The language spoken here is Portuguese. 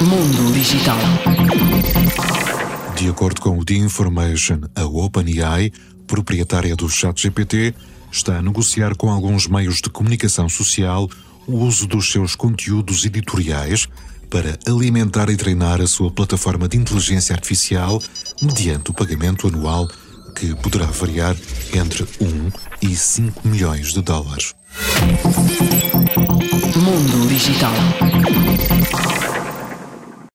Mundo Digital. De acordo com o The Information, a OpenAI, proprietária do ChatGPT, está a negociar com alguns meios de comunicação social o uso dos seus conteúdos editoriais para alimentar e treinar a sua plataforma de inteligência artificial mediante o pagamento anual que poderá variar entre 1 e 5 milhões de dólares. Mundo Digital.